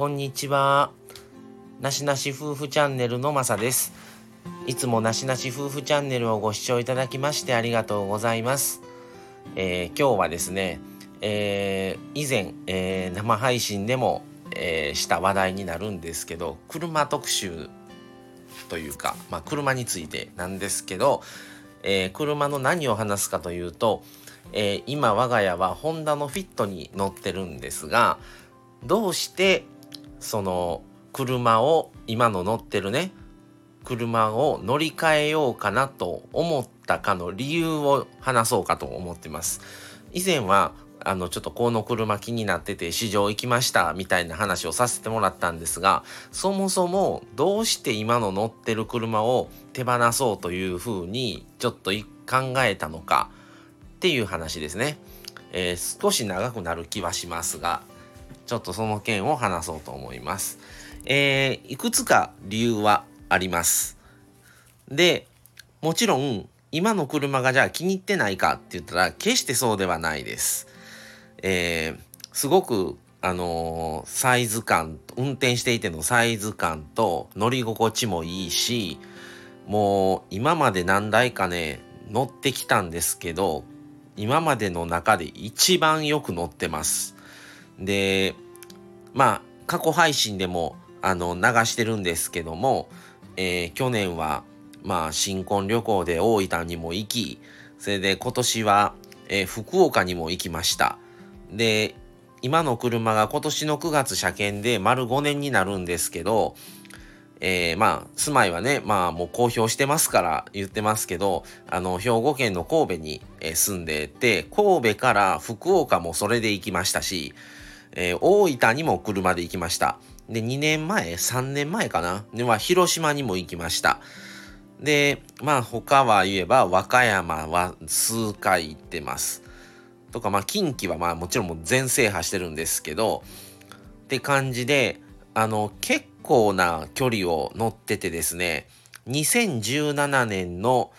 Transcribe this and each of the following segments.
こんにちは。なしなし夫婦チャンネルのまさです。いつもなしなし夫婦チャンネルをご視聴いただきましてありがとうございます。えー、今日はですね、えー、以前、えー、生配信でも、えした話題になるんですけど、車特集というか、まあ、車についてなんですけど、え車の何を話すかというと、え今我が家はホンダのフィットに乗ってるんですが、どうしてその車を今の乗ってるね車を乗り換えようかなと思ったかの理由を話そうかと思ってます。以前はあのちょっとこの車気になってて市場行きましたみたいな話をさせてもらったんですがそもそもどうして今の乗ってる車を手放そうというふうにちょっと考えたのかっていう話ですね。えー、少し長くなる気はしますがちょっとその件を話そうと思います。えー、いくつか理由はあります。で、もちろん、今の車がじゃあ気に入ってないかって言ったら、決してそうではないです。えー、すごく、あのー、サイズ感、運転していてのサイズ感と乗り心地もいいし、もう今まで何台かね、乗ってきたんですけど、今までの中で一番よく乗ってます。で、まあ、過去配信でも、あの、流してるんですけども、えー、去年は、まあ、新婚旅行で大分にも行き、それで今年は、えー、福岡にも行きました。で、今の車が今年の9月車検で丸5年になるんですけど、えー、まあ、住まいはね、まあもう公表してますから言ってますけど、あの、兵庫県の神戸に、住んでて、神戸から福岡もそれで行きましたし、えー、大分にも車で行きました。で、2年前、3年前かな？では、広島にも行きました。で、まあ、他は言えば、和歌山は数回行ってます。とか、まあ、近畿はまあ、もちろん全制覇してるんですけど、って感じで、あの、結構な距離を乗っててですね、2017年の、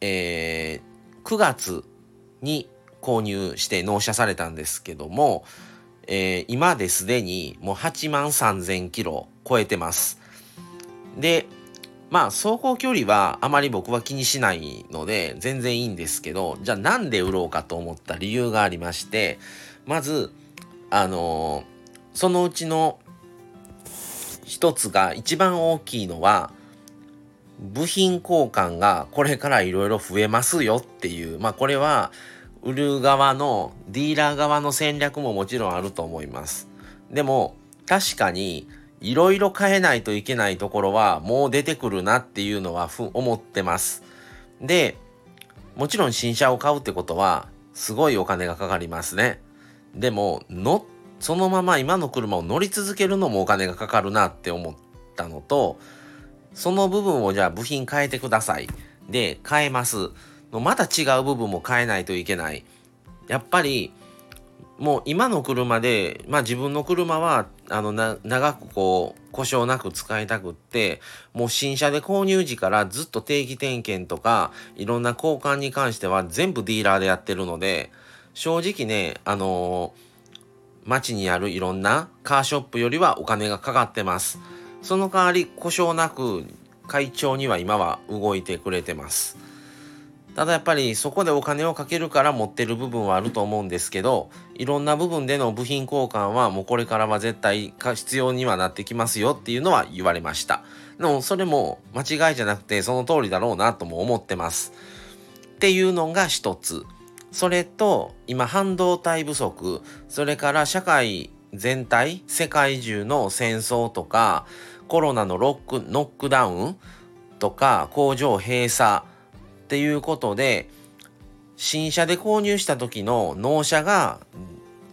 えー、9月に購入して納車されたんですけども、えー、今ですでにもう8万3000キロ超えてます。で、まあ走行距離はあまり僕は気にしないので全然いいんですけど、じゃあなんで売ろうかと思った理由がありまして、まず、あのー、そのうちの一つが一番大きいのは、部品交換がこれからいろいろ増えますよっていう、まあこれは売る側のディーラー側の戦略ももちろんあると思います。でも確かにいろいろ変えないといけないところはもう出てくるなっていうのは思ってます。で、もちろん新車を買うってことはすごいお金がかかりますね。でも、の、そのまま今の車を乗り続けるのもお金がかかるなって思ったのと、その部分をじゃあ部品変えてください。で、変えます。のまた違う部分も変えないといけない。やっぱりもう今の車で、まあ自分の車は、あの、長くこう、故障なく使いたくって、もう新車で購入時からずっと定期点検とか、いろんな交換に関しては全部ディーラーでやってるので、正直ね、あのー、街にあるいろんなカーショップよりはお金がかかってます。その代わり故障なく会長には今は動いてくれてます。ただやっぱりそこでお金をかけるから持ってる部分はあると思うんですけど、いろんな部分での部品交換はもうこれからは絶対必要にはなってきますよっていうのは言われました。でもそれも間違いじゃなくてその通りだろうなとも思ってます。っていうのが一つ。それと今半導体不足、それから社会全体、世界中の戦争とかコロナのロック、ノックダウンとか工場閉鎖っていうことで新車で購入した時の納車が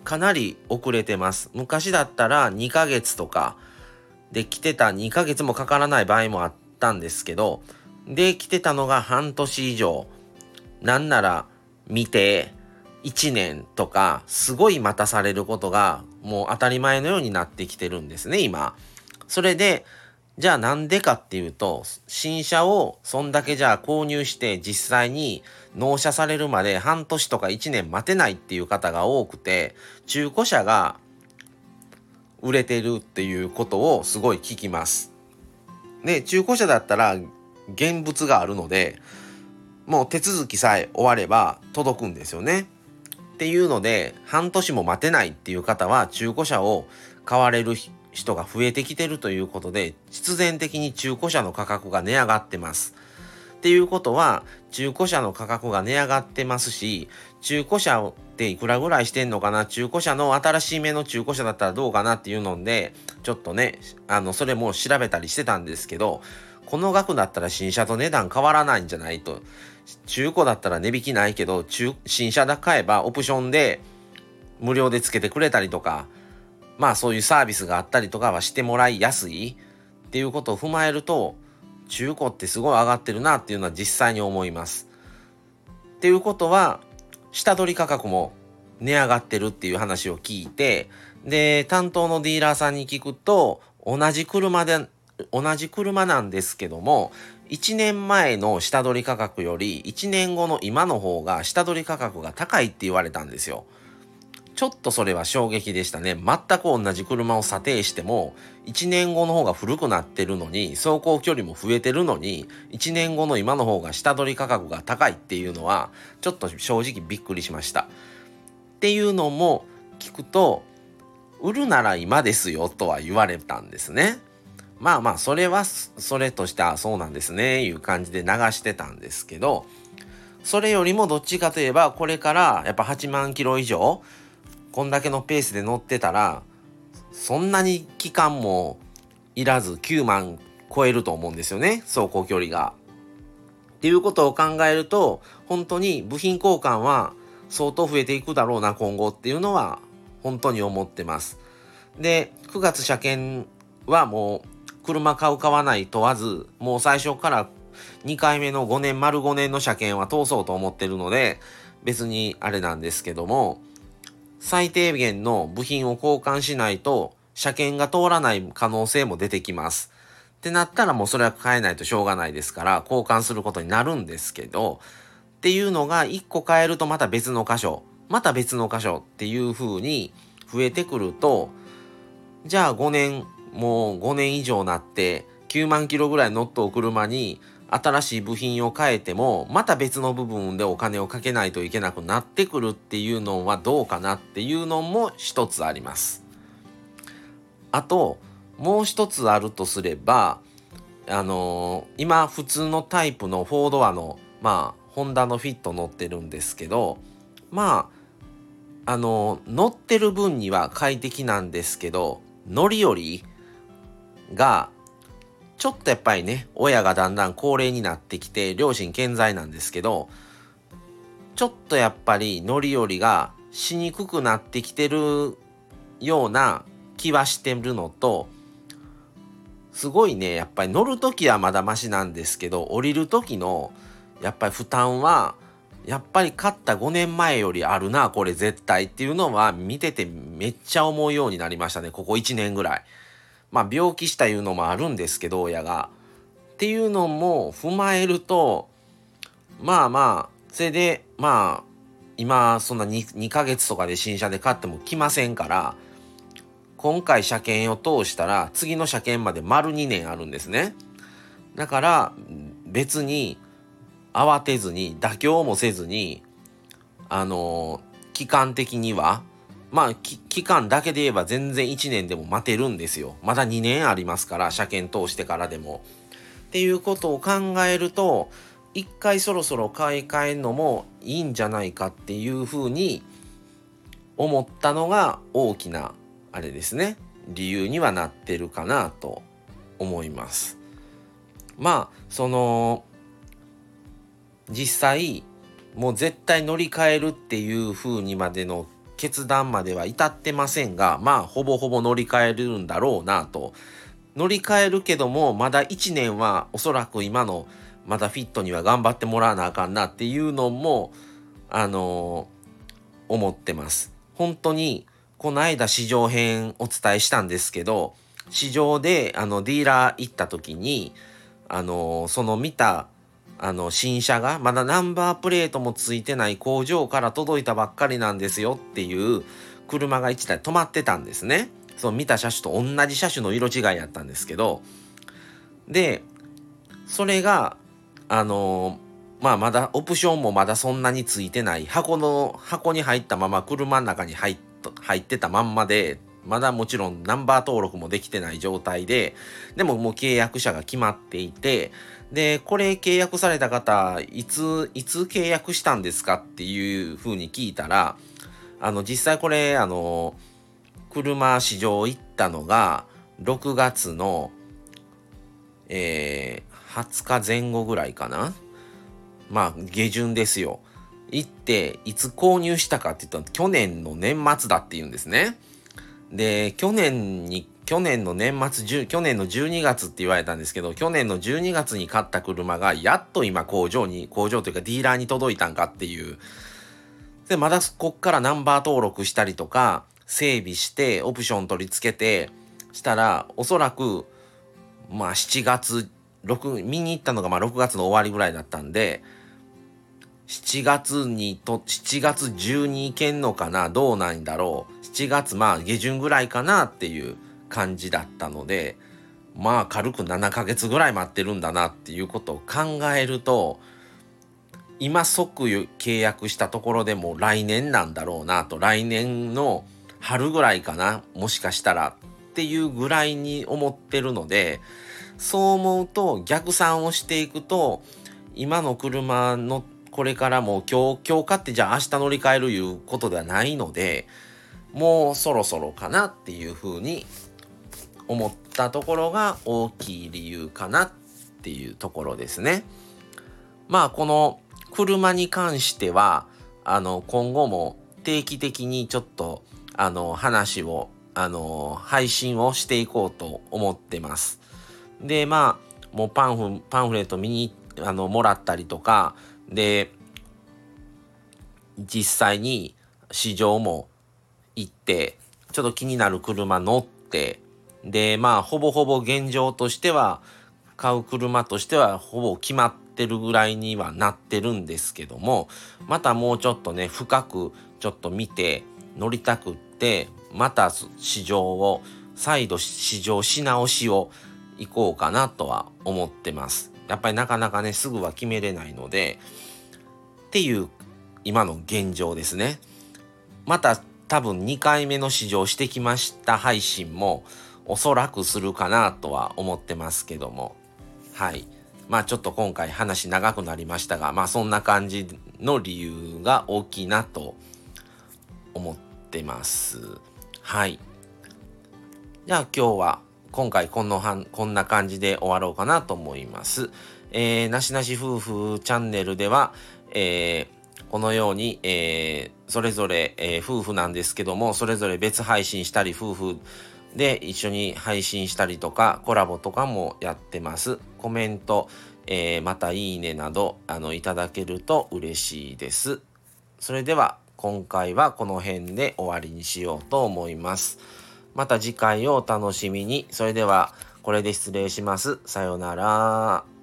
かなり遅れてます。昔だったら2ヶ月とかで来てた2ヶ月もかからない場合もあったんですけどで来てたのが半年以上なんなら見て1年とかすごい待たされることがもう当たり前のようになってきてるんですね今。それでじゃあなんでかっていうと、新車をそんだけじゃあ購入して実際に納車されるまで半年とか1年待てないっていう方が多くて、中古車が売れてるっていうことをすごい聞きます。で、中古車だったら現物があるので、もう手続きさえ終われば届くんですよね。っていうので、半年も待てないっていう方は中古車を買われる人が増えてきてるということで、必然的に中古車の価格が値上がってます。っていうことは、中古車の価格が値上がってますし、中古車っていくらぐらいしてんのかな？中古車の新しい目の中古車だったらどうかなっていうので、ちょっとね、あの、それも調べたりしてたんですけど、この額だったら新車と値段変わらないんじゃないと。中古だったら値引きないけど、中、新車で買えばオプションで無料で付けてくれたりとか、まあそういうサービスがあったりとかはしてもらいやすいっていうことを踏まえると、中古ってすごい上がってるなっていうのは実際に思います。っていうことは、下取り価格も値上がってるっていう話を聞いて、で、担当のディーラーさんに聞くと、同じ車で、同じ車なんですけども、1年前の下取り価格より1年後の今の方が下取り価格が高いって言われたんですよ。ちょっとそれは衝撃でしたね。全く同じ車を査定しても、1年後の方が古くなってるのに、走行距離も増えてるのに、1年後の今の方が下取り価格が高いっていうのは、ちょっと正直びっくりしました。っていうのも聞くと、売るなら今ですよとは言われたんですね。まあまあ、それは、それとしてはそうなんですね、いう感じで流してたんですけど、それよりもどっちかといえば、これからやっぱ8万キロ以上、こんだけのペースで乗ってたらそんなに期間もいらず9万超えると思うんですよね走行距離が。っていうことを考えると本当に部品交換は相当増えていくだろうな今後っていうのは本当に思ってます。で9月車検はもう車買う買わない問わずもう最初から2回目の5年丸5年の車検は通そうと思ってるので別にあれなんですけども最低限の部品を交換しないと車検が通らない可能性も出てきます。ってなったらもうそれは変えないとしょうがないですから交換することになるんですけどっていうのが1個変えるとまた別の箇所また別の箇所っていう風に増えてくるとじゃあ5年もう5年以上なって9万キロぐらい乗っと車に新しい部品を変えてもまた別の部分でお金をかけないといけなくなってくるっていうのはどうかなっていうのも一つあります。あともう一つあるとすればあのー、今普通のタイプのフォードアのまあホンダのフィット乗ってるんですけどまああのー、乗ってる分には快適なんですけど乗り降りがちょっとやっぱりね、親がだんだん高齢になってきて、両親健在なんですけど、ちょっとやっぱり乗り降りがしにくくなってきてるような気はしてるのと、すごいね、やっぱり乗る時はまだマシなんですけど、降りる時のやっぱり負担は、やっぱり勝った5年前よりあるな、これ絶対っていうのは見ててめっちゃ思うようになりましたね、ここ1年ぐらい。まあ病気したいうのもあるんですけど親が。っていうのも踏まえるとまあまあそれでまあ今そんな 2, 2ヶ月とかで新車で買っても来ませんから今回車検を通したら次の車検まで丸2年あるんですね。だから別に慌てずに妥協もせずにあの期間的にはまあ、期間だけで言えば全然1年でも待てるんですよ。まだ2年ありますから、車検通してからでも。っていうことを考えると、一回そろそろ買い替えるのもいいんじゃないかっていうふうに思ったのが大きなあれですね理由にはなってるかなと思いますまあその実際もう絶対乗り換えるっていう風にまでの決断までは至ってませんが、まあ、ほぼほぼ乗り換えるんだろうなと。乗り換えるけども、まだ1年はおそらく今のまだフィットには頑張ってもらわなあかんなっていうのも、あのー、思ってます。本当に、この間市場編お伝えしたんですけど、市場であのディーラー行った時に、あのー、その見たあの新車がまだナンバープレートもついてない工場から届いたばっかりなんですよっていう車が1台止まってたんですね。その見た車種と同じ車種の色違いやったんですけどでそれがあのまあまだオプションもまだそんなについてない箱の箱に入ったまま車の中に入っ入ってたまんまでまだもちろんナンバー登録もできてない状態ででももう契約者が決まっていてでこれ契約された方いついつ契約したんですかっていうふうに聞いたらあの実際これあの車市場行ったのが6月のえー、20日前後ぐらいかな。まあ下旬ですよ。行っていつ購入したかって言ったら去年の年末だって言うんですね。で去年に去年の年末去年の12月って言われたんですけど去年の12月に買った車がやっと今工場に工場というかディーラーに届いたんかっていう。でまだこっからナンバー登録したりとか整備してオプション取り付けてしたらおそらくまあ7月6見に行ったのがまあ6月の終わりぐらいだったんで7月にと7月中に行けんのかなどうなんだろう。7月まあ下旬ぐらいかなっていう。感じだったのでまあ軽く7ヶ月ぐらい待ってるんだなっていうことを考えると今即契約したところでも来年なんだろうなと来年の春ぐらいかなもしかしたらっていうぐらいに思ってるのでそう思うと逆算をしていくと今の車のこれからも今日今日買ってじゃあ明日乗り換えるいうことではないのでもうそろそろかなっていうふうに思ったところが大きい理由かなっていうところですね。まあこの車に関してはあの今後も定期的にちょっとあの話をあの配信をしていこうと思ってます。でまあもうパンフパンフレット見にあのもらったりとかで実際に市場も行ってちょっと気になる車乗ってでまあほぼほぼ現状としては買う車としてはほぼ決まってるぐらいにはなってるんですけどもまたもうちょっとね深くちょっと見て乗りたくってまた市場を再度市場し直しを行こうかなとは思ってます。やっぱりなかなかねすぐは決めれないのでっていう今の現状ですね。また多分2回目の試乗してきました配信もおそらくするかなとは思ってますけども。はい。まあちょっと今回話長くなりましたがまあそんな感じの理由が大きいなと思ってます。はい。じゃあ今日は今回このはんこんな感じで終わろうかなと思います。えー、なしなし夫婦チャンネルでは、えー、このように、えー、それぞれ、えー、夫婦なんですけども、それぞれ別配信したり、夫婦で一緒に配信したりとか、コラボとかもやってます。コメント、えー、またいいねなど、あの、いただけると嬉しいです。それでは、今回はこの辺で終わりにしようと思います。また次回をお楽しみに。それでは、これで失礼します。さようなら。